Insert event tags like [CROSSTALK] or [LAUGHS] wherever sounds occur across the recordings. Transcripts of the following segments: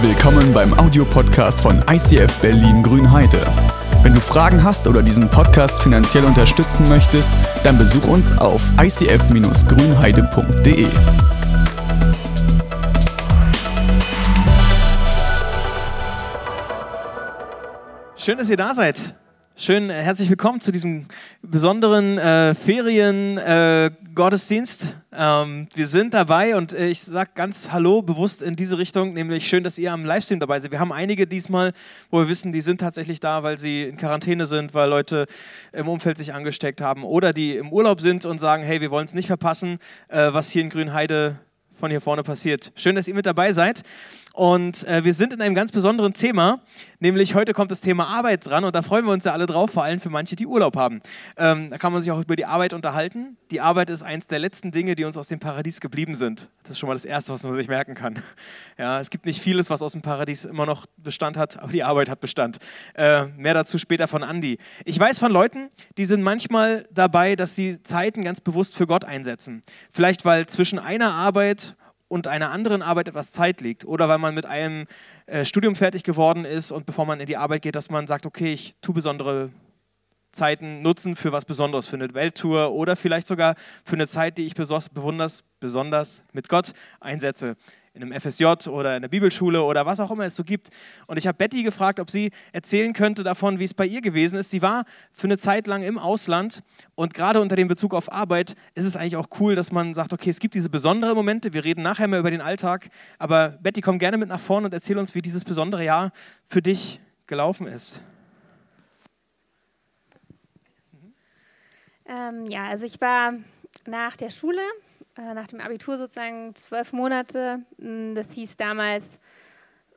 Willkommen beim Audiopodcast von ICF Berlin Grünheide. Wenn du Fragen hast oder diesen Podcast finanziell unterstützen möchtest, dann besuch uns auf icf-grünheide.de. Schön, dass ihr da seid. Schön, äh, herzlich willkommen zu diesem besonderen äh, Ferien-Gottesdienst. Äh, ähm, wir sind dabei und äh, ich sage ganz Hallo bewusst in diese Richtung, nämlich schön, dass ihr am Livestream dabei seid. Wir haben einige diesmal, wo wir wissen, die sind tatsächlich da, weil sie in Quarantäne sind, weil Leute im Umfeld sich angesteckt haben oder die im Urlaub sind und sagen, hey, wir wollen es nicht verpassen, äh, was hier in Grünheide von hier vorne passiert. Schön, dass ihr mit dabei seid. Und äh, wir sind in einem ganz besonderen Thema, nämlich heute kommt das Thema Arbeit dran und da freuen wir uns ja alle drauf, vor allem für manche, die Urlaub haben. Ähm, da kann man sich auch über die Arbeit unterhalten. Die Arbeit ist eines der letzten Dinge, die uns aus dem Paradies geblieben sind. Das ist schon mal das Erste, was man sich merken kann. [LAUGHS] Ja, es gibt nicht vieles, was aus dem Paradies immer noch Bestand hat, aber die Arbeit hat Bestand. Äh, mehr dazu später von Andy. Ich weiß von Leuten, die sind manchmal dabei, dass sie Zeiten ganz bewusst für Gott einsetzen. Vielleicht weil zwischen einer Arbeit und einer anderen Arbeit etwas Zeit liegt oder weil man mit einem äh, Studium fertig geworden ist und bevor man in die Arbeit geht, dass man sagt, okay, ich tue besondere Zeiten nutzen für was Besonderes, für eine Welttour oder vielleicht sogar für eine Zeit, die ich besonders, besonders mit Gott einsetze in einem FSJ oder in der Bibelschule oder was auch immer es so gibt. Und ich habe Betty gefragt, ob sie erzählen könnte davon, wie es bei ihr gewesen ist. Sie war für eine Zeit lang im Ausland und gerade unter dem Bezug auf Arbeit ist es eigentlich auch cool, dass man sagt, okay, es gibt diese besonderen Momente, wir reden nachher mal über den Alltag, aber Betty, komm gerne mit nach vorne und erzähl uns, wie dieses besondere Jahr für dich gelaufen ist. Ähm, ja, also ich war nach der Schule äh, nach dem Abitur sozusagen zwölf Monate. Mm, das hieß damals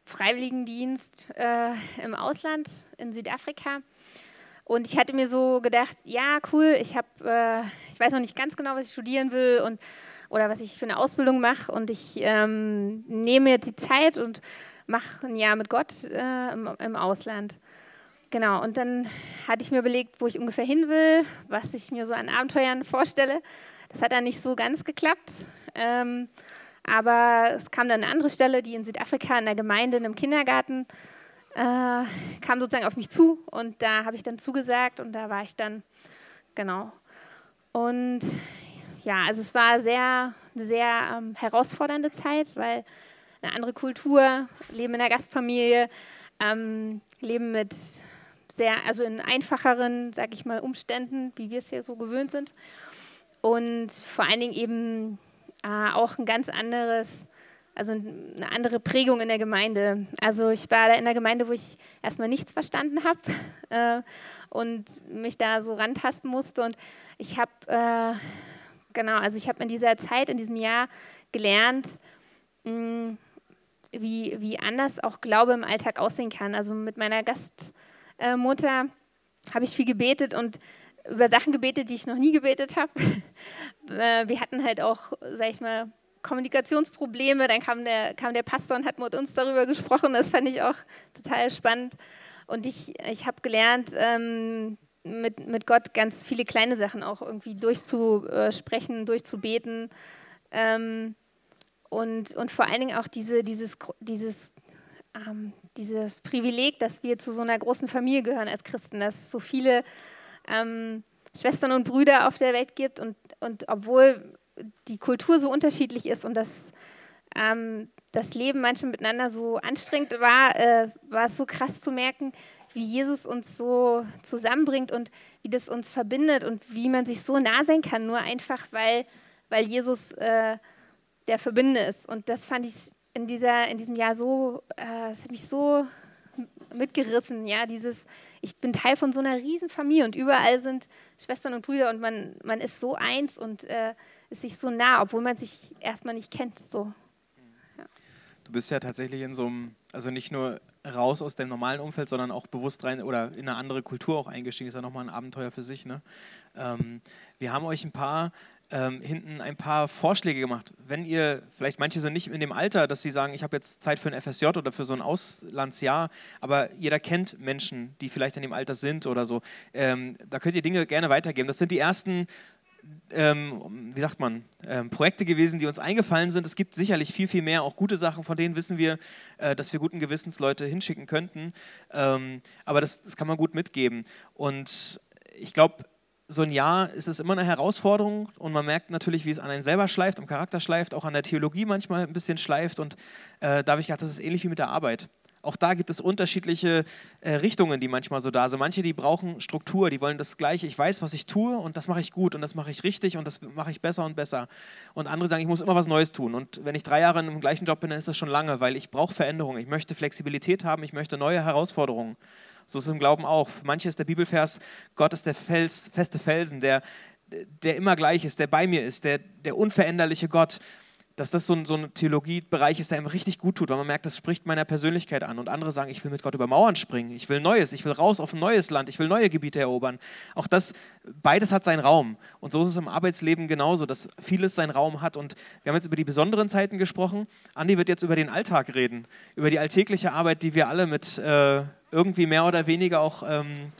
Freiwilligendienst äh, im Ausland in Südafrika. Und ich hatte mir so gedacht, ja, cool, ich habe, äh, ich weiß noch nicht ganz genau, was ich studieren will und oder was ich für eine Ausbildung mache. Und ich ähm, nehme jetzt die Zeit und mache ein Jahr mit Gott äh, im, im, Ausland. Genau, und dann hatte ich mir überlegt, wo ich ungefähr hin will, was ich mir so an Abenteuern vorstelle. Das hat dann nicht so ganz geklappt. Ähm, aber es kam dann eine andere Stelle, die in Südafrika in der Gemeinde, in einem Kindergarten, äh, kam sozusagen auf mich zu und da habe ich dann zugesagt und da war ich dann, genau. Und ja, also es war sehr, sehr ähm, herausfordernde Zeit, weil eine andere Kultur, Leben in der Gastfamilie, ähm, Leben mit sehr, also in einfacheren, sag ich mal, Umständen, wie wir es hier so gewöhnt sind und vor allen Dingen eben äh, auch ein ganz anderes, also eine andere Prägung in der Gemeinde. Also ich war da in der Gemeinde, wo ich erstmal nichts verstanden habe [LAUGHS] äh, und mich da so rantasten musste und ich habe, äh, genau, also ich habe in dieser Zeit, in diesem Jahr gelernt, mh, mm, wie, wie anders auch Glaube im Alltag aussehen kann. Also mit meiner Gastmutter habe ich viel gebetet und über Sachen gebetet, die ich noch nie gebetet habe. [LAUGHS] Äh, wir hatten halt auch, sag ich mal, Kommunikationsprobleme. Dann kam der, kam der Pastor und hat mit uns darüber gesprochen. Das fand ich auch total spannend. Und ich, ich habe gelernt, ähm, mit, mit Gott ganz viele kleine Sachen auch irgendwie durchzusprechen, durchzubeten. Ähm, und, und vor allen Dingen auch diese, dieses, dieses, ähm, dieses Privileg, dass wir zu so einer großen Familie gehören als Christen, dass so viele ähm, Schwestern und Brüder auf der Welt gibt und, und obwohl die Kultur so unterschiedlich ist und das, ähm, das Leben manchmal miteinander so anstrengend war, äh, war es so krass zu merken, wie Jesus uns so zusammenbringt und wie das uns verbindet und wie man sich so nah sein kann, nur einfach, weil, weil Jesus äh, der Verbindende ist. Und das fand ich in, dieser, in diesem Jahr so, äh, es hat mich so mitgerissen, ja, dieses, ich bin Teil von so einer riesen Familie und überall sind Schwestern und Brüder und man, man ist so eins und äh, ist sich so nah, obwohl man sich erstmal nicht kennt, so. Du bist ja tatsächlich in so einem, also nicht nur raus aus dem normalen Umfeld, sondern auch bewusst rein oder in eine andere Kultur auch eingestiegen. Ist ja nochmal ein Abenteuer für sich. Ne? Ähm, wir haben euch ein paar ähm, hinten ein paar Vorschläge gemacht. Wenn ihr, vielleicht manche sind nicht in dem Alter, dass sie sagen, ich habe jetzt Zeit für ein FSJ oder für so ein Auslandsjahr, aber jeder kennt Menschen, die vielleicht in dem Alter sind oder so. Ähm, da könnt ihr Dinge gerne weitergeben. Das sind die ersten ähm, wie sagt man, ähm, Projekte gewesen, die uns eingefallen sind. Es gibt sicherlich viel, viel mehr, auch gute Sachen, von denen wissen wir, äh, dass wir guten Gewissens Leute hinschicken könnten. Ähm, aber das, das kann man gut mitgeben. Und ich glaube, so ein Jahr ist es immer eine Herausforderung und man merkt natürlich, wie es an einen selber schleift, am Charakter schleift, auch an der Theologie manchmal ein bisschen schleift. Und äh, da habe ich gedacht, das ist ähnlich wie mit der Arbeit. Auch da gibt es unterschiedliche äh, Richtungen, die manchmal so da sind. Manche, die brauchen Struktur, die wollen das Gleiche. Ich weiß, was ich tue und das mache ich gut und das mache ich richtig und das mache ich besser und besser. Und andere sagen, ich muss immer was Neues tun. Und wenn ich drei Jahre dem gleichen Job bin, dann ist das schon lange, weil ich brauche Veränderungen. Ich möchte Flexibilität haben, ich möchte neue Herausforderungen. So ist es im Glauben auch. Für manche ist der Bibelvers, Gott ist der Fels, feste Felsen, der, der immer gleich ist, der bei mir ist, der, der unveränderliche Gott dass das so ein, so ein Theologiebereich ist, der ihm richtig gut tut, weil man merkt, das spricht meiner Persönlichkeit an. Und andere sagen, ich will mit Gott über Mauern springen, ich will Neues, ich will raus auf ein neues Land, ich will neue Gebiete erobern. Auch das, beides hat seinen Raum. Und so ist es im Arbeitsleben genauso, dass vieles seinen Raum hat. Und wir haben jetzt über die besonderen Zeiten gesprochen. Andi wird jetzt über den Alltag reden, über die alltägliche Arbeit, die wir alle mit äh, irgendwie mehr oder weniger auch ähm,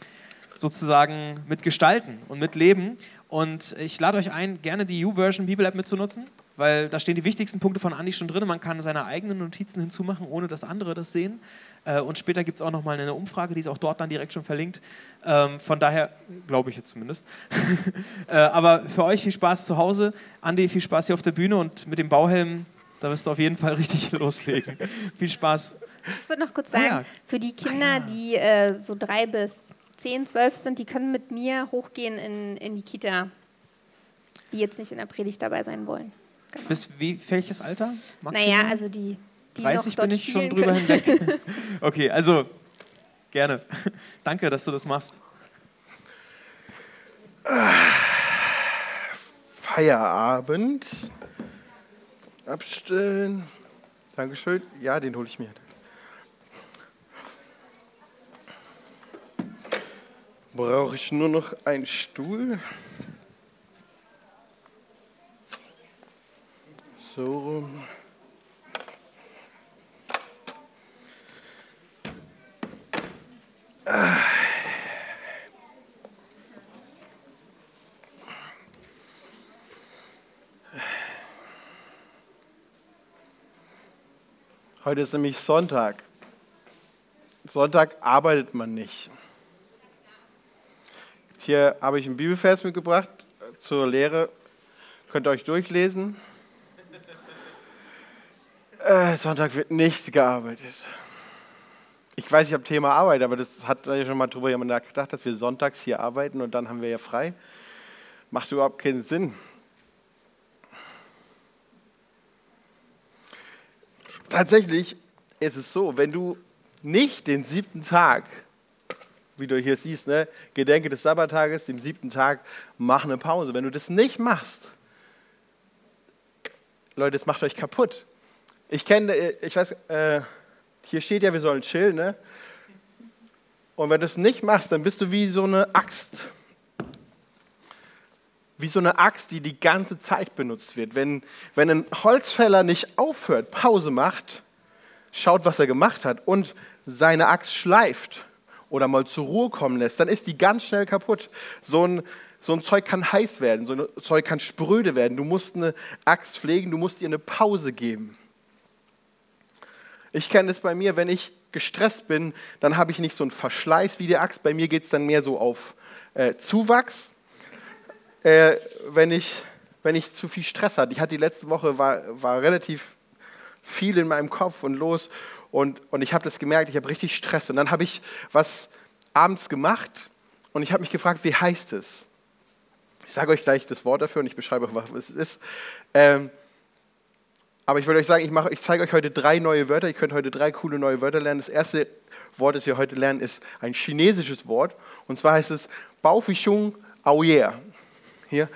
sozusagen mitgestalten und mitleben. Und ich lade euch ein, gerne die U-Version Bibel App mitzunutzen weil da stehen die wichtigsten Punkte von Andi schon drin. Man kann seine eigenen Notizen hinzumachen, ohne dass andere das sehen. Äh, und später gibt es auch nochmal eine Umfrage, die ist auch dort dann direkt schon verlinkt. Ähm, von daher, glaube ich jetzt zumindest. [LAUGHS] Äh, aber für euch viel Spaß zu Hause. Andi, viel Spaß hier auf der Bühne und mit dem Bauhelm, da wirst du auf jeden Fall [LAUGHS] richtig loslegen. viel Spaß. Ich würde noch kurz sagen, ah, ja. für die Kinder, ah, ja. die äh, so drei bis zehn, zwölf sind, die können mit mir hochgehen in, in die Kita, die jetzt nicht in der Predigt dabei sein wollen. Genau. Bis wie, welches Alter? Maximum? Naja, also die, die 30 bin ich schon drüber können. hinweg. [LAUGHS] okay, also gerne. [LAUGHS] Danke, dass du das machst. Feierabend. Abstellen. Dankeschön. Ja, den hole ich mir. Brauche ich nur noch einen Stuhl? So rum. Heute ist nämlich Sonntag. Sonntag arbeitet man nicht. Hier habe ich einen Bibelvers mitgebracht zur Lehre. Könnt ihr euch durchlesen. Äh, Sonntag wird nicht gearbeitet. Ich weiß, ich habe Thema Arbeit, aber das hat ja schon mal drüber jemand nachgedacht, dass wir sonntags hier arbeiten und dann haben wir ja frei. Macht überhaupt keinen Sinn. Tatsächlich ist es so, wenn du nicht den siebten Tag, wie du hier siehst, ne, Gedenke des Sabbattages, dem siebten Tag, mach eine Pause. Wenn du das nicht machst, Leute, das macht euch kaputt. Ich kenne, äh, ich weiß, äh, hier steht ja, wir sollen chillen, ne? Und wenn du es nicht machst, dann bist du wie so eine Axt. Wie so eine Axt, die die ganze Zeit benutzt wird. Wenn, wenn ein Holzfäller nicht aufhört, Pause macht, schaut, was er gemacht hat und seine Axt schleift oder mal zur Ruhe kommen lässt, dann ist die ganz schnell kaputt. So ein, so ein Zeug kann heiß werden, so ein Zeug kann spröde werden. Du musst eine Axt pflegen, du musst ihr eine Pause geben. Ich kenne es bei mir, wenn ich gestresst bin, dann habe ich nicht so einen Verschleiß wie die Axt. Bei mir geht es dann mehr so auf äh, Zuwachs. Äh, wenn, ich, wenn ich zu viel Stress hatte. Ich hatte die letzte Woche, war, war relativ viel in meinem Kopf und los. Und, und ich habe das gemerkt, ich habe richtig Stress. Und dann habe ich was abends gemacht und ich habe mich gefragt, wie heißt es? Ich sage euch gleich das Wort dafür und ich beschreibe euch, was es ist. Ähm, aber ich würde euch sagen, ich, mache, ich zeige euch heute drei neue Wörter. Ihr könnt heute drei coole neue Wörter lernen. Das erste Wort, das ihr heute lernen, ist ein chinesisches Wort. Und zwar heißt es Baofushung Aoyer. Hier,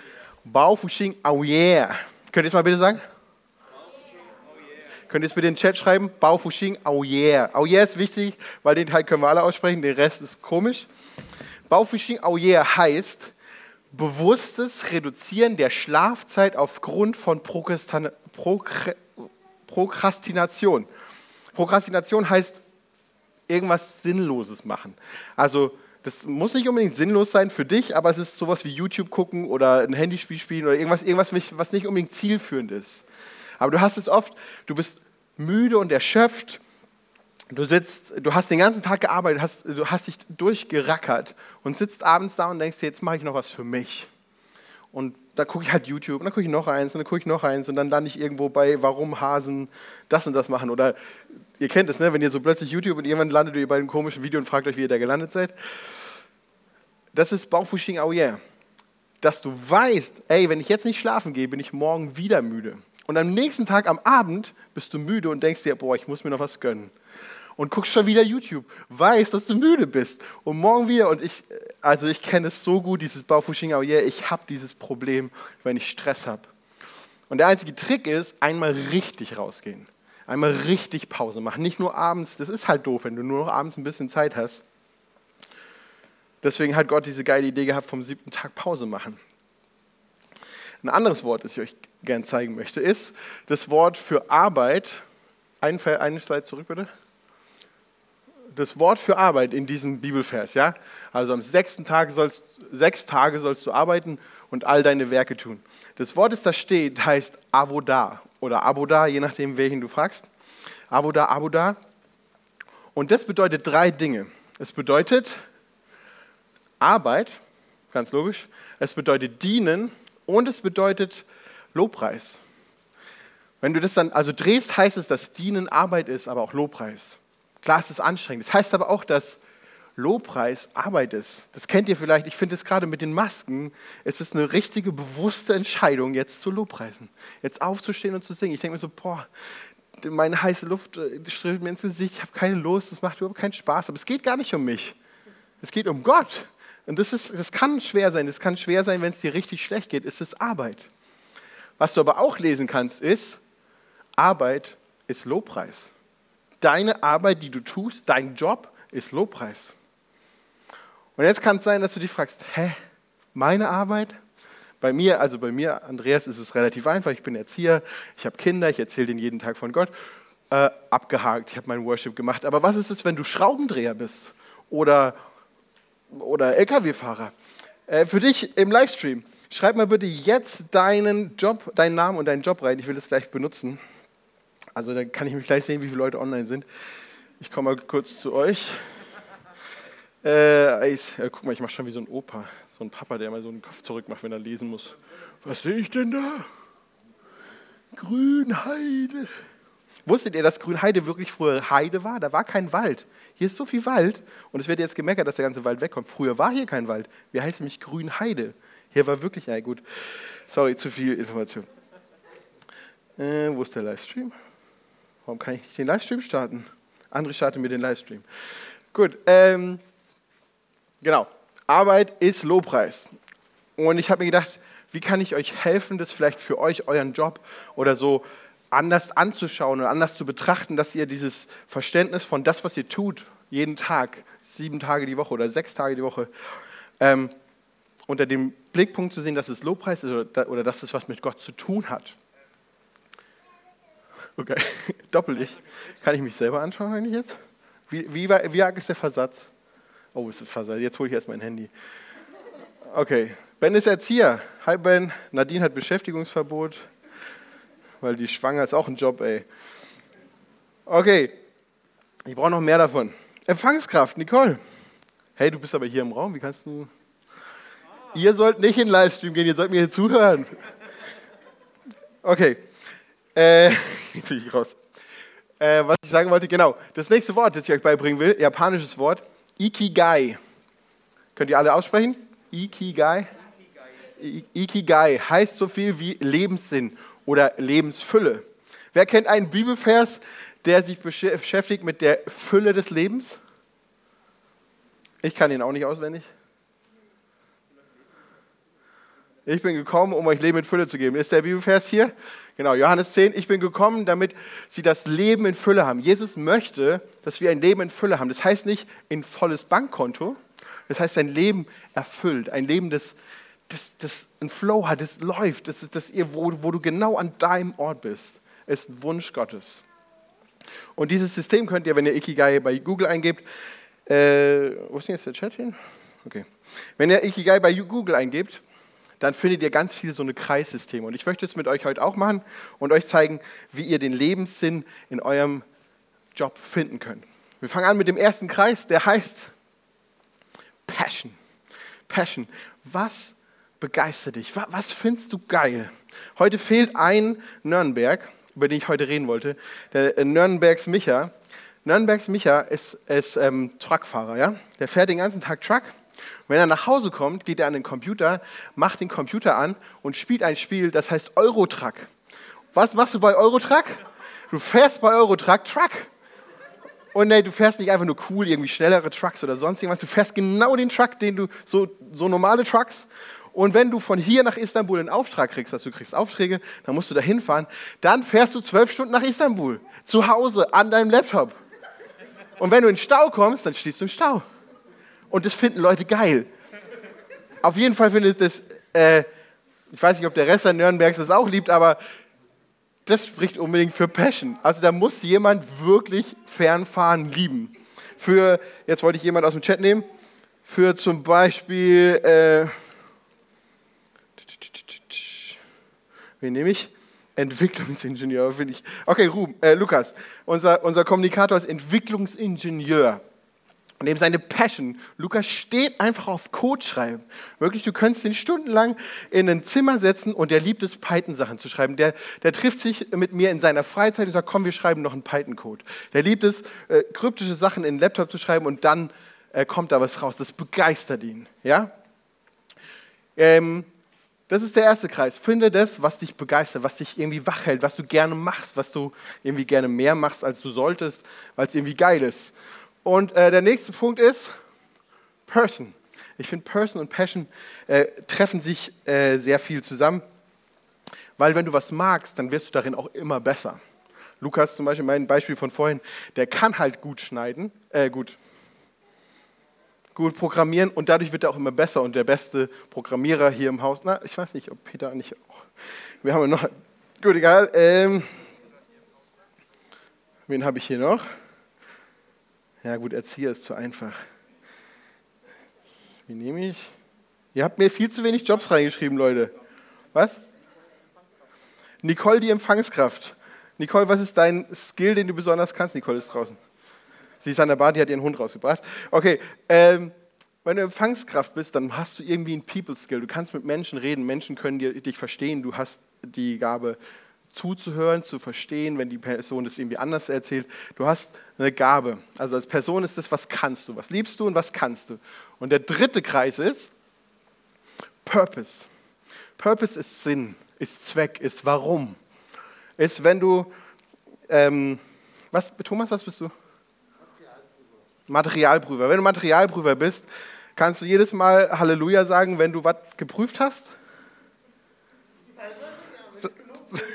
Baofushing Aoyer. Könnt ihr es mal bitte sagen? Könnt ihr es in den Chat schreiben? Baofushing Aoyer. Aoyer ist wichtig, weil den Teil können wir alle aussprechen, den Rest ist komisch. Baofushing Aoyer heißt bewusstes Reduzieren der Schlafzeit aufgrund von Prokrastination. Prokrastination. Prokrastination heißt irgendwas Sinnloses machen. Also Das muss nicht unbedingt sinnlos sein für dich, aber es ist sowas wie YouTube gucken oder ein Handyspiel spielen oder irgendwas, irgendwas was nicht unbedingt zielführend ist. Aber du hast es oft, du bist müde und erschöpft, du sitzt, du hast den ganzen Tag gearbeitet, hast, du hast dich durchgerackert und sitzt abends da und denkst dir, jetzt mache ich noch was für mich. Und dann gucke ich halt YouTube und dann gucke ich noch eins und dann gucke ich noch eins und dann lande ich irgendwo bei, warum Hasen das und das machen. Oder ihr kennt es, ne? wenn ihr so plötzlich YouTube und irgendwann landet ihr bei einem komischen Video und fragt euch, wie ihr da gelandet seid. Das ist Bauchfushing oh yeah. Dass du weißt, ey, wenn ich jetzt nicht schlafen gehe, bin ich morgen wieder müde. Und am nächsten Tag am Abend bist du müde und denkst dir, boah, ich muss mir noch was gönnen. Und guckst schon wieder YouTube, weißt, dass du müde bist. Und morgen wieder. Und ich, also ich kenne es so gut, dieses Baufushing, oh yeah, ich habe dieses Problem, wenn ich Stress habe. Und der einzige Trick ist, einmal richtig rausgehen. Einmal richtig Pause machen. Nicht nur abends, das ist halt doof, wenn du nur noch abends ein bisschen Zeit hast. Deswegen hat Gott diese geile Idee gehabt, vom siebten Tag Pause machen. Ein anderes Wort, das ich euch gerne zeigen möchte, ist das Wort für Arbeit. Einen, einen Slide zurück, bitte. Das Wort für Arbeit in diesem Bibelvers, ja? Also am sechsten Tag sollst, sechs Tage sollst du arbeiten und all deine Werke tun. Das Wort, das da steht, heißt Avoda oder Aboda, je nachdem, welchen du fragst. Avoda, Aboda. Und das bedeutet drei Dinge. Es bedeutet Arbeit, ganz logisch. Es bedeutet dienen und es bedeutet Lobpreis. Wenn du das dann also drehst, heißt es, dass Dienen Arbeit ist, aber auch Lobpreis. Klar ist es anstrengend. Das heißt aber auch, dass Lobpreis Arbeit ist. Das kennt ihr vielleicht. Ich finde es gerade mit den Masken, es ist eine richtige, bewusste Entscheidung, jetzt zu Lobpreisen. Jetzt aufzustehen und zu singen. Ich denke mir so, boah, meine heiße Luft äh, strömt mir ins Gesicht. Ich habe keine Lust, das macht überhaupt keinen Spaß. Aber es geht gar nicht um mich. Es geht um Gott. Und das, ist, das kann schwer sein. Das kann schwer sein, wenn es dir richtig schlecht geht. Es ist Arbeit. Was du aber auch lesen kannst, ist, Arbeit ist Lobpreis. Deine Arbeit, die du tust, dein Job ist Lobpreis. Und jetzt kann es sein, dass du dich fragst, hä, meine Arbeit? Bei mir, also bei mir, Andreas, ist es relativ einfach. Ich bin Erzieher, ich habe Kinder, ich erzähle denen jeden Tag von Gott. Äh, abgehakt, ich habe meinen Worship gemacht. Aber was ist es, wenn du Schraubendreher bist oder, oder LKW-Fahrer? Äh, für dich im Livestream, Schreib mal bitte jetzt deinen Job, deinen Namen und deinen Job rein. Ich will das gleich benutzen. Also dann kann ich mich gleich sehen, wie viele Leute online sind. Ich komme mal kurz zu euch. Äh, ich, äh, guck mal, ich mache schon wie so ein Opa, so ein Papa, der mal so einen Kopf zurück macht, wenn er lesen muss. Was sehe ich denn da? Grünheide. Wusstet ihr, dass Grünheide wirklich früher Heide war? Da war kein Wald. Hier ist so viel Wald und es wird jetzt gemeckert, dass der ganze Wald wegkommt. Früher war hier kein Wald. Wir heißen nämlich Grünheide. Hier war wirklich, ja gut, sorry, zu viel Information. Äh, wo ist der Livestream? Warum kann ich nicht den Livestream starten? André startet mir den Livestream. Gut, ähm, genau. Arbeit ist Lobpreis. Und ich habe mir gedacht, wie kann ich euch helfen, das vielleicht für euch, euren Job oder so anders anzuschauen und anders zu betrachten, dass ihr dieses Verständnis von das, was ihr tut, jeden Tag, sieben Tage die Woche oder sechs Tage die Woche, ähm, unter dem Blickpunkt zu sehen, dass es Lobpreis ist oder, oder dass es was mit Gott zu tun hat. Okay, [LAUGHS] doppel ich. Kann ich mich selber anschauen eigentlich jetzt? Wie, wie, wie arg ist der Versatz? Oh, ist der Versatz. Jetzt hole ich erst mein Handy. Okay, Ben ist Erzieher. Hi Ben. Nadine hat Beschäftigungsverbot, weil die schwanger ist auch ein Job, ey. Okay, ich brauche noch mehr davon. Empfangskraft, Nicole. Hey, du bist aber hier im Raum. Wie kannst du Ihr sollt nicht in den Livestream gehen, ihr sollt mir hier zuhören. Okay. Äh, [LAUGHS] jetzt bin ich raus. Äh, was ich sagen wollte, genau. Das nächste Wort, das ich euch beibringen will, japanisches Wort, Ikigai. Könnt ihr alle aussprechen? Ikigai? Ikigai heißt so viel wie Lebenssinn oder Lebensfülle. Wer kennt einen Bibelvers, der sich beschäftigt mit der Fülle des Lebens? Ich kann ihn auch nicht auswendig. Ich bin gekommen, um euch Leben in Fülle zu geben. Ist der Bibelvers hier? Genau, Johannes 10. Ich bin gekommen, damit sie das Leben in Fülle haben. Jesus möchte, dass wir ein Leben in Fülle haben. Das heißt nicht ein volles Bankkonto. Das heißt ein Leben erfüllt. Ein Leben, das, das, das einen Flow hat, das läuft, das, das, wo, wo du genau an deinem Ort bist. Ist ein Wunsch Gottes. Und dieses System könnt ihr, wenn ihr Ikigai bei Google eingebt, Äh, wo ist denn jetzt der Chat hin? Okay. Wenn ihr Ikigai bei Google eingebt, dann findet ihr ganz viele so eine Kreissysteme. Und ich möchte es mit euch heute auch machen und euch zeigen, wie ihr den Lebenssinn in eurem Job finden könnt. Wir fangen an mit dem ersten Kreis, der heißt Passion. Passion. Was begeistert dich? Was findest du geil? Heute fehlt ein Nürnberg, über den ich heute reden wollte, der äh, Nürnbergs Micha. Nürnbergs Micha ist, ist ähm, Truckfahrer, ja? Der fährt den ganzen Tag Truck. Wenn er nach Hause kommt, geht er an den Computer, macht den Computer an und spielt ein Spiel, das heißt Eurotruck. Was machst du bei Eurotruck? Du fährst bei Eurotruck Truck. Und nee, du fährst nicht einfach nur cool, irgendwie schnellere Trucks oder sonst irgendwas. Du fährst genau den Truck, den du, so, so normale Trucks. Und wenn du von hier nach Istanbul einen Auftrag kriegst, dass du kriegst Aufträge, dann musst du da hinfahren, dann fährst du zwölf Stunden nach Istanbul. Zu Hause, an deinem Laptop. Und wenn du in den Stau kommst, dann stehst du im Stau. Und das finden Leute geil. Auf jeden Fall findet das, äh, ich weiß nicht, ob der Rest der Nürnbergs das auch liebt, aber das spricht unbedingt für Passion. Also da muss jemand wirklich Fernfahren lieben. Für, jetzt wollte ich jemand aus dem Chat nehmen, für zum Beispiel, äh, Wen nehme ich? Entwicklungsingenieur, finde ich. Okay, Ruben, äh, Lukas, unser, unser Kommunikator ist Entwicklungsingenieur. Und eben seine Passion. Lukas steht einfach auf Code schreiben. Wirklich, du könntest ihn stundenlang in ein Zimmer setzen und der liebt es, Python-Sachen zu schreiben. Der, der trifft sich mit mir in seiner Freizeit und sagt, komm, wir schreiben noch einen Python-Code. Der liebt es, äh, kryptische Sachen in den Laptop zu schreiben und dann äh, kommt da was raus. Das begeistert ihn. Ja? Ähm, das ist der erste Kreis. Finde das, was dich begeistert, was dich irgendwie wach hält, was du gerne machst, was du irgendwie gerne mehr machst, als du solltest, weil es irgendwie geil ist. Und äh, der nächste Punkt ist Person. Ich finde, Person und Passion äh, treffen sich äh, sehr viel zusammen, weil wenn du was magst, dann wirst du darin auch immer besser. Lukas zum Beispiel, mein Beispiel von vorhin, der kann halt gut schneiden, äh, gut gut programmieren und dadurch wird er auch immer besser und der beste Programmierer hier im Haus. Na, ich weiß nicht, ob Peter nicht auch. Wir haben noch. Gut, egal. Ähm, wen habe ich hier noch? Ja, gut, Erzieher ist zu einfach. Wie nehme ich? Ihr habt mir viel zu wenig Jobs reingeschrieben, Leute. Was? Nicole, die Empfangskraft. Nicole, was ist dein Skill, den du besonders kannst? Nicole ist draußen. Sie ist an der Bar, die hat ihren Hund rausgebracht. Okay, ähm, wenn du Empfangskraft bist, dann hast du irgendwie einen People-Skill. Du kannst mit Menschen reden, Menschen können dir, dich verstehen. Du hast die Gabe zuzuhören, zu verstehen, wenn die Person das irgendwie anders erzählt. Du hast eine Gabe. Also als Person ist das, was kannst du, was liebst du und was kannst du. Und der dritte Kreis ist Purpose. Purpose ist Sinn, ist Zweck, ist Warum. Ist, wenn du, ähm, was, Thomas, was bist du? Materialprüfer. Wenn du Materialprüfer bist, kannst du jedes Mal Halleluja sagen, wenn du was geprüft hast?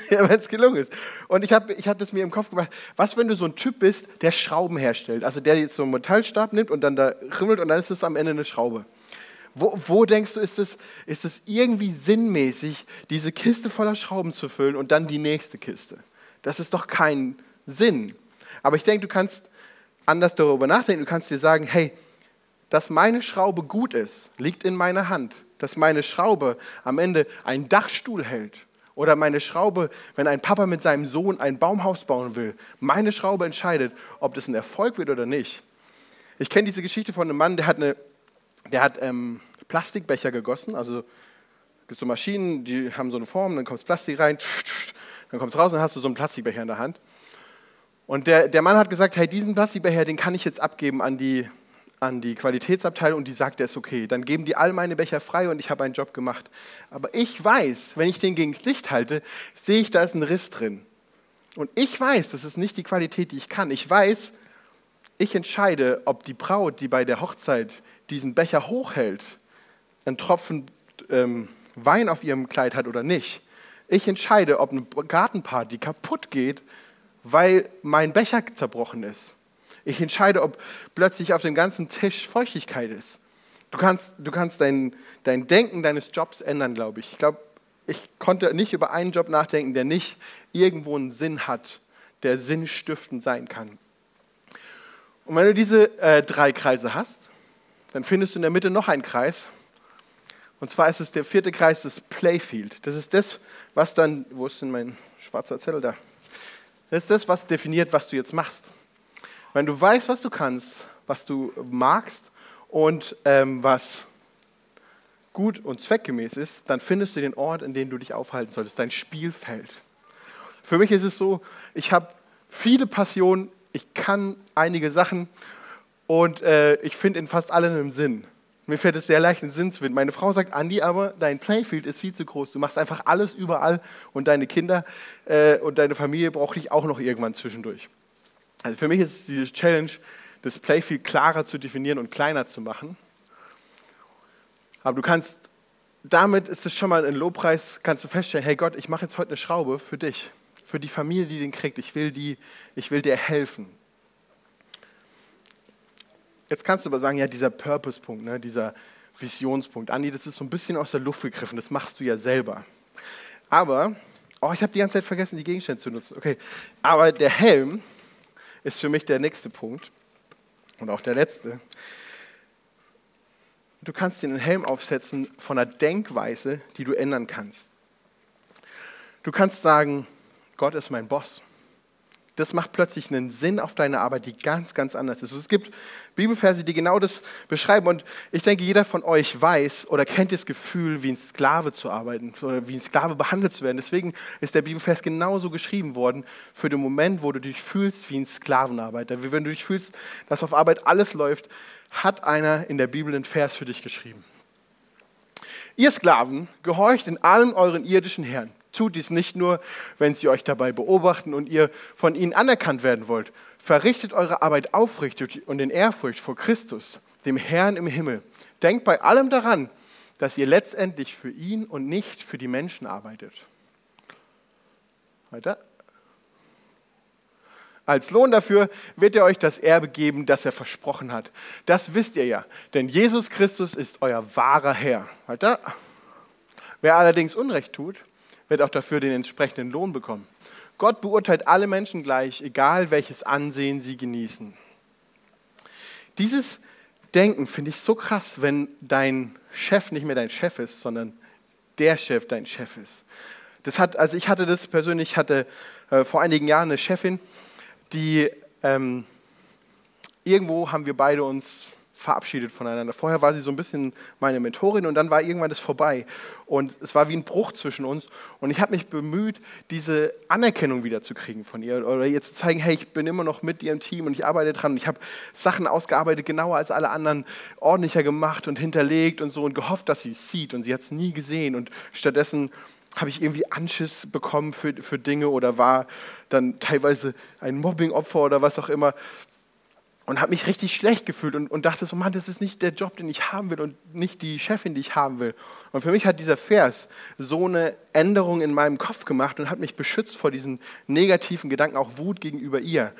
Ja, wenn es gelungen ist. Und ich habe ich hab das mir im Kopf gemacht, was, wenn du so ein Typ bist, der Schrauben herstellt? Also der jetzt so einen Metallstab nimmt und dann da rimmelt und dann ist es am Ende eine Schraube. Wo, wo denkst du, ist es, ist irgendwie sinnmäßig, diese Kiste voller Schrauben zu füllen und dann die nächste Kiste? Das ist doch kein Sinn. Aber ich denke, du kannst anders darüber nachdenken. Du kannst dir sagen, hey, dass meine Schraube gut ist, liegt in meiner Hand. Dass meine Schraube am Ende einen Dachstuhl hält. Oder meine Schraube, wenn ein Papa mit seinem Sohn ein Baumhaus bauen will, meine Schraube entscheidet, ob das ein Erfolg wird oder nicht. Ich kenne diese Geschichte von einem Mann, der hat, eine, der hat ähm, Plastikbecher gegossen. Also gibt so Maschinen, die haben so eine Form, dann kommt Plastik rein, dann kommt es raus und dann hast du so einen Plastikbecher in der Hand. Und der, der Mann hat gesagt, hey, diesen Plastikbecher, den kann ich jetzt abgeben an die, an die Qualitätsabteilung und die sagt, der ist okay. Dann geben die all meine Becher frei und ich habe einen Job gemacht. Aber ich weiß, wenn ich den gegen das Licht halte, sehe ich, da ist ein Riss drin. Und ich weiß, das ist nicht die Qualität, die ich kann. Ich weiß, ich entscheide, ob die Braut, die bei der Hochzeit diesen Becher hochhält, einen Tropfen ähm, Wein auf ihrem Kleid hat oder nicht. Ich entscheide, ob eine Gartenparty kaputt geht weil mein Becher zerbrochen ist. Ich entscheide, ob plötzlich auf dem ganzen Tisch Feuchtigkeit ist. Du kannst, du kannst dein, dein Denken deines Jobs ändern, glaube ich. Ich glaube, ich konnte nicht über einen Job nachdenken, der nicht irgendwo einen Sinn hat, der sinnstiftend sein kann. Und wenn du diese äh, drei Kreise hast, dann findest du in der Mitte noch einen Kreis. Und zwar ist es der vierte Kreis, das Playfield. Das ist das, was dann, wo ist denn mein schwarzer Zettel da? Das ist das, was definiert, was du jetzt machst. Wenn du weißt, was du kannst, was du magst und ähm, was gut und zweckgemäß ist, dann findest du den Ort, in dem du dich aufhalten solltest, dein Spielfeld. Für mich ist es so, ich habe viele Passionen, ich kann einige Sachen und äh, ich finde in fast allen einen Sinn. Mir fällt es sehr leicht, einen Sinn zu finden. Meine Frau sagt, Andi, aber dein Playfield ist viel zu groß. Du machst einfach alles überall und deine Kinder äh, und deine Familie braucht dich auch noch irgendwann zwischendurch. Also für mich ist es diese Challenge, das Playfield klarer zu definieren und kleiner zu machen. Aber du kannst, damit ist es schon mal ein Lobpreis, kannst du feststellen, hey Gott, ich mache jetzt heute eine Schraube für dich, für die Familie, die den kriegt. Ich will, die, ich will dir helfen. Jetzt kannst du aber sagen, ja, dieser Purpose-Punkt, ne, dieser Visionspunkt, Andi, das ist so ein bisschen aus der Luft gegriffen, das machst du ja selber. Aber, oh, ich habe die ganze Zeit vergessen, die Gegenstände zu nutzen. Okay, aber der Helm ist für mich der nächste Punkt und auch der letzte. Du kannst dir einen Helm aufsetzen von einer Denkweise, die du ändern kannst. Du kannst sagen, Gott ist mein Boss. Das macht plötzlich einen Sinn auf deine Arbeit, die ganz, ganz anders ist. Es gibt Bibelverse, die genau das beschreiben. Und ich denke, jeder von euch weiß oder kennt das Gefühl, wie ein Sklave zu arbeiten oder wie ein Sklave behandelt zu werden. Deswegen ist der Bibelvers genauso geschrieben worden für den Moment, wo du dich fühlst wie ein Sklavenarbeiter. Wie wenn du dich fühlst, dass auf Arbeit alles läuft, hat einer in der Bibel einen Vers für dich geschrieben. Ihr Sklaven, gehorcht in allen euren irdischen Herren. Tut dies nicht nur, wenn sie euch dabei beobachten und ihr von ihnen anerkannt werden wollt. Verrichtet eure Arbeit aufrichtig und in Ehrfurcht vor Christus, dem Herrn im Himmel. Denkt bei allem daran, dass ihr letztendlich für ihn und nicht für die Menschen arbeitet. Weiter. Als Lohn dafür wird er euch das Erbe geben, das er versprochen hat. Das wisst ihr ja, denn Jesus Christus ist euer wahrer Herr. Weiter. Wer allerdings Unrecht tut, wird auch dafür den entsprechenden Lohn bekommen. Gott beurteilt alle Menschen gleich, egal welches Ansehen sie genießen. Dieses Denken finde ich so krass, wenn dein Chef nicht mehr dein Chef ist, sondern der Chef dein Chef ist. Das hat, also ich hatte das persönlich, hatte äh, vor einigen Jahren eine Chefin, die ähm, irgendwo haben wir beide uns verabschiedet voneinander. Vorher war sie so ein bisschen meine Mentorin und dann war irgendwann das vorbei. Und es war wie ein Bruch zwischen uns. Und ich habe mich bemüht, diese Anerkennung wiederzukriegen von ihr oder ihr zu zeigen, hey, ich bin immer noch mit im Team und ich arbeite dran. Und ich habe Sachen ausgearbeitet, genauer als alle anderen, ordentlicher gemacht und hinterlegt und so und gehofft, dass sie es sieht. Und sie hat es nie gesehen. Und stattdessen habe ich irgendwie Anschiss bekommen für, für Dinge oder war dann teilweise ein Mobbingopfer oder was auch immer und habe mich richtig schlecht gefühlt und, und dachte so, Mann, das ist nicht der Job, den ich haben will und nicht die Chefin, die ich haben will. Und für mich hat dieser Vers so eine Änderung in meinem Kopf gemacht und hat mich beschützt vor diesen negativen Gedanken, auch Wut gegenüber ihr.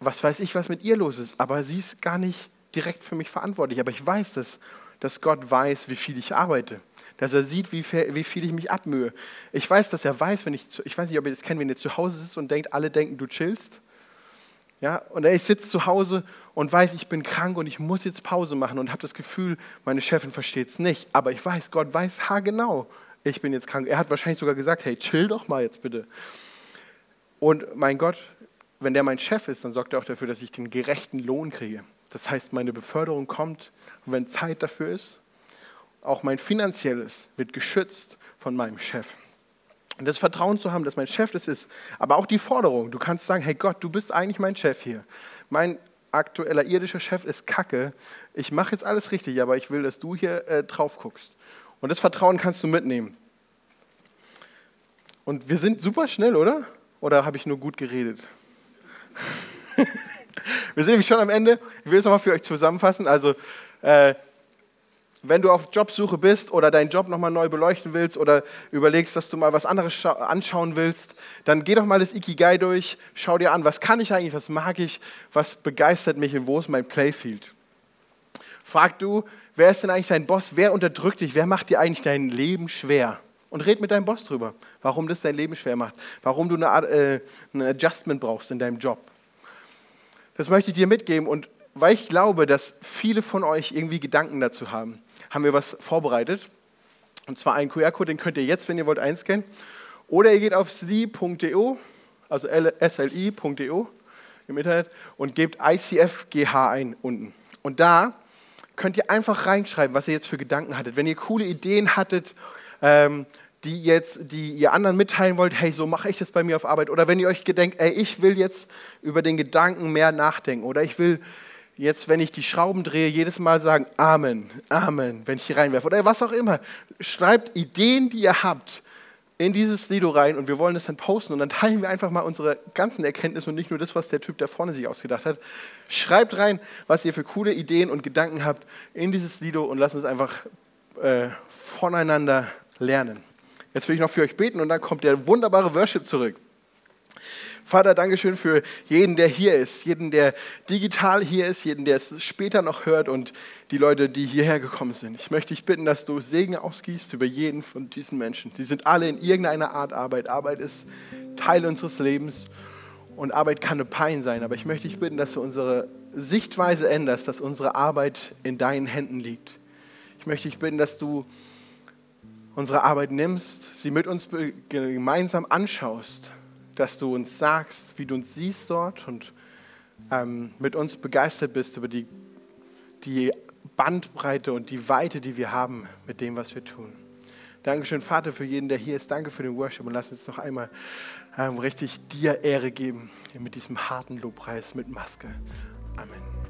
Was weiß ich, was mit ihr los ist, aber sie ist gar nicht direkt für mich verantwortlich. Aber ich weiß, dass, dass Gott weiß, wie viel ich arbeite dass er sieht, wie viel, wie viel ich mich abmühe. Ich weiß, dass er weiß, wenn ich, ich weiß nicht, ob ihr das kennt, wenn ihr zu Hause sitzt und denkt, alle denken, du chillst. Ja, und ich sitze zu Hause und weiß, ich bin krank und ich muss jetzt Pause machen und habe das Gefühl, meine Chefin versteht es nicht. Aber ich weiß, Gott weiß haargenau, ich bin jetzt krank. Er hat wahrscheinlich sogar gesagt, hey, chill doch mal jetzt bitte. Und mein Gott, wenn der mein Chef ist, dann sorgt er auch dafür, dass ich den gerechten Lohn kriege. Das heißt, meine Beförderung kommt, wenn Zeit dafür ist. Auch mein finanzielles wird geschützt von meinem Chef. Und das Vertrauen zu haben, dass mein Chef das ist, aber auch die Forderung. Du kannst sagen, hey Gott, du bist eigentlich mein Chef hier. Mein aktueller irdischer Chef ist Kacke. Ich mache jetzt alles richtig, aber ich will, dass du hier äh, drauf guckst. Und das Vertrauen kannst du mitnehmen. Und wir sind super schnell, oder? Oder habe ich nur gut geredet? [LAUGHS] wir sind nämlich schon am Ende. Ich will es nochmal für euch zusammenfassen. Also, äh, wenn du auf Jobsuche bist oder deinen Job nochmal neu beleuchten willst oder überlegst, dass du mal was anderes anschauen willst, dann geh doch mal das Ikigai durch, schau dir an, was kann ich eigentlich, was mag ich, was begeistert mich und wo ist mein Playfield. Frag du, wer ist denn eigentlich dein Boss, wer unterdrückt dich, wer macht dir eigentlich dein Leben schwer? Und red mit deinem Boss drüber, warum das dein Leben schwer macht, warum du eine, äh, ein Adjustment brauchst in deinem Job. Das möchte ich dir mitgeben und weil ich glaube, dass viele von euch irgendwie Gedanken dazu haben, haben wir was vorbereitet. Und zwar einen QR-Code, den könnt ihr jetzt, wenn ihr wollt, einscannen. Oder ihr geht auf sli.de, also sli.de im Internet und gebt ICFGH ein unten. Und da könnt ihr einfach reinschreiben, was ihr jetzt für Gedanken hattet. Wenn ihr coole Ideen hattet, ähm, die, jetzt, die ihr anderen mitteilen wollt, hey, so mache ich das bei mir auf Arbeit. Oder wenn ihr euch gedenkt, ey, ich will jetzt über den Gedanken mehr nachdenken. Oder ich will jetzt, wenn ich die Schrauben drehe, jedes Mal sagen, Amen, Amen, wenn ich hier reinwerfe. Oder was auch immer. Schreibt Ideen, die ihr habt, in dieses Lido rein und wir wollen das dann posten und dann teilen wir einfach mal unsere ganzen Erkenntnisse und nicht nur das, was der Typ da vorne sich ausgedacht hat. Schreibt rein, was ihr für coole Ideen und Gedanken habt in dieses Lido und lasst uns einfach äh, voneinander lernen. Jetzt will ich noch für euch beten und dann kommt der wunderbare Worship zurück. Vater, danke schön für jeden, der hier ist, jeden, der digital hier ist, jeden, der es später noch hört und die Leute, die hierher gekommen sind. Ich möchte dich bitten, dass du Segen ausgießt über jeden von diesen Menschen. Die sind alle in irgendeiner Art Arbeit. Arbeit ist Teil unseres Lebens und Arbeit kann eine Pein sein. Aber ich möchte dich bitten, dass du unsere Sichtweise änderst, dass unsere Arbeit in deinen Händen liegt. Ich möchte dich bitten, dass du unsere Arbeit nimmst, sie mit uns gemeinsam anschaust dass du uns sagst, wie du uns siehst dort und ähm, mit uns begeistert bist über die, die Bandbreite und die Weite, die wir haben mit dem, was wir tun. Dankeschön, Vater, für jeden, der hier ist. Danke für den Worship und lass uns noch einmal ähm, richtig dir Ehre geben mit diesem harten Lobpreis mit Maske. Amen.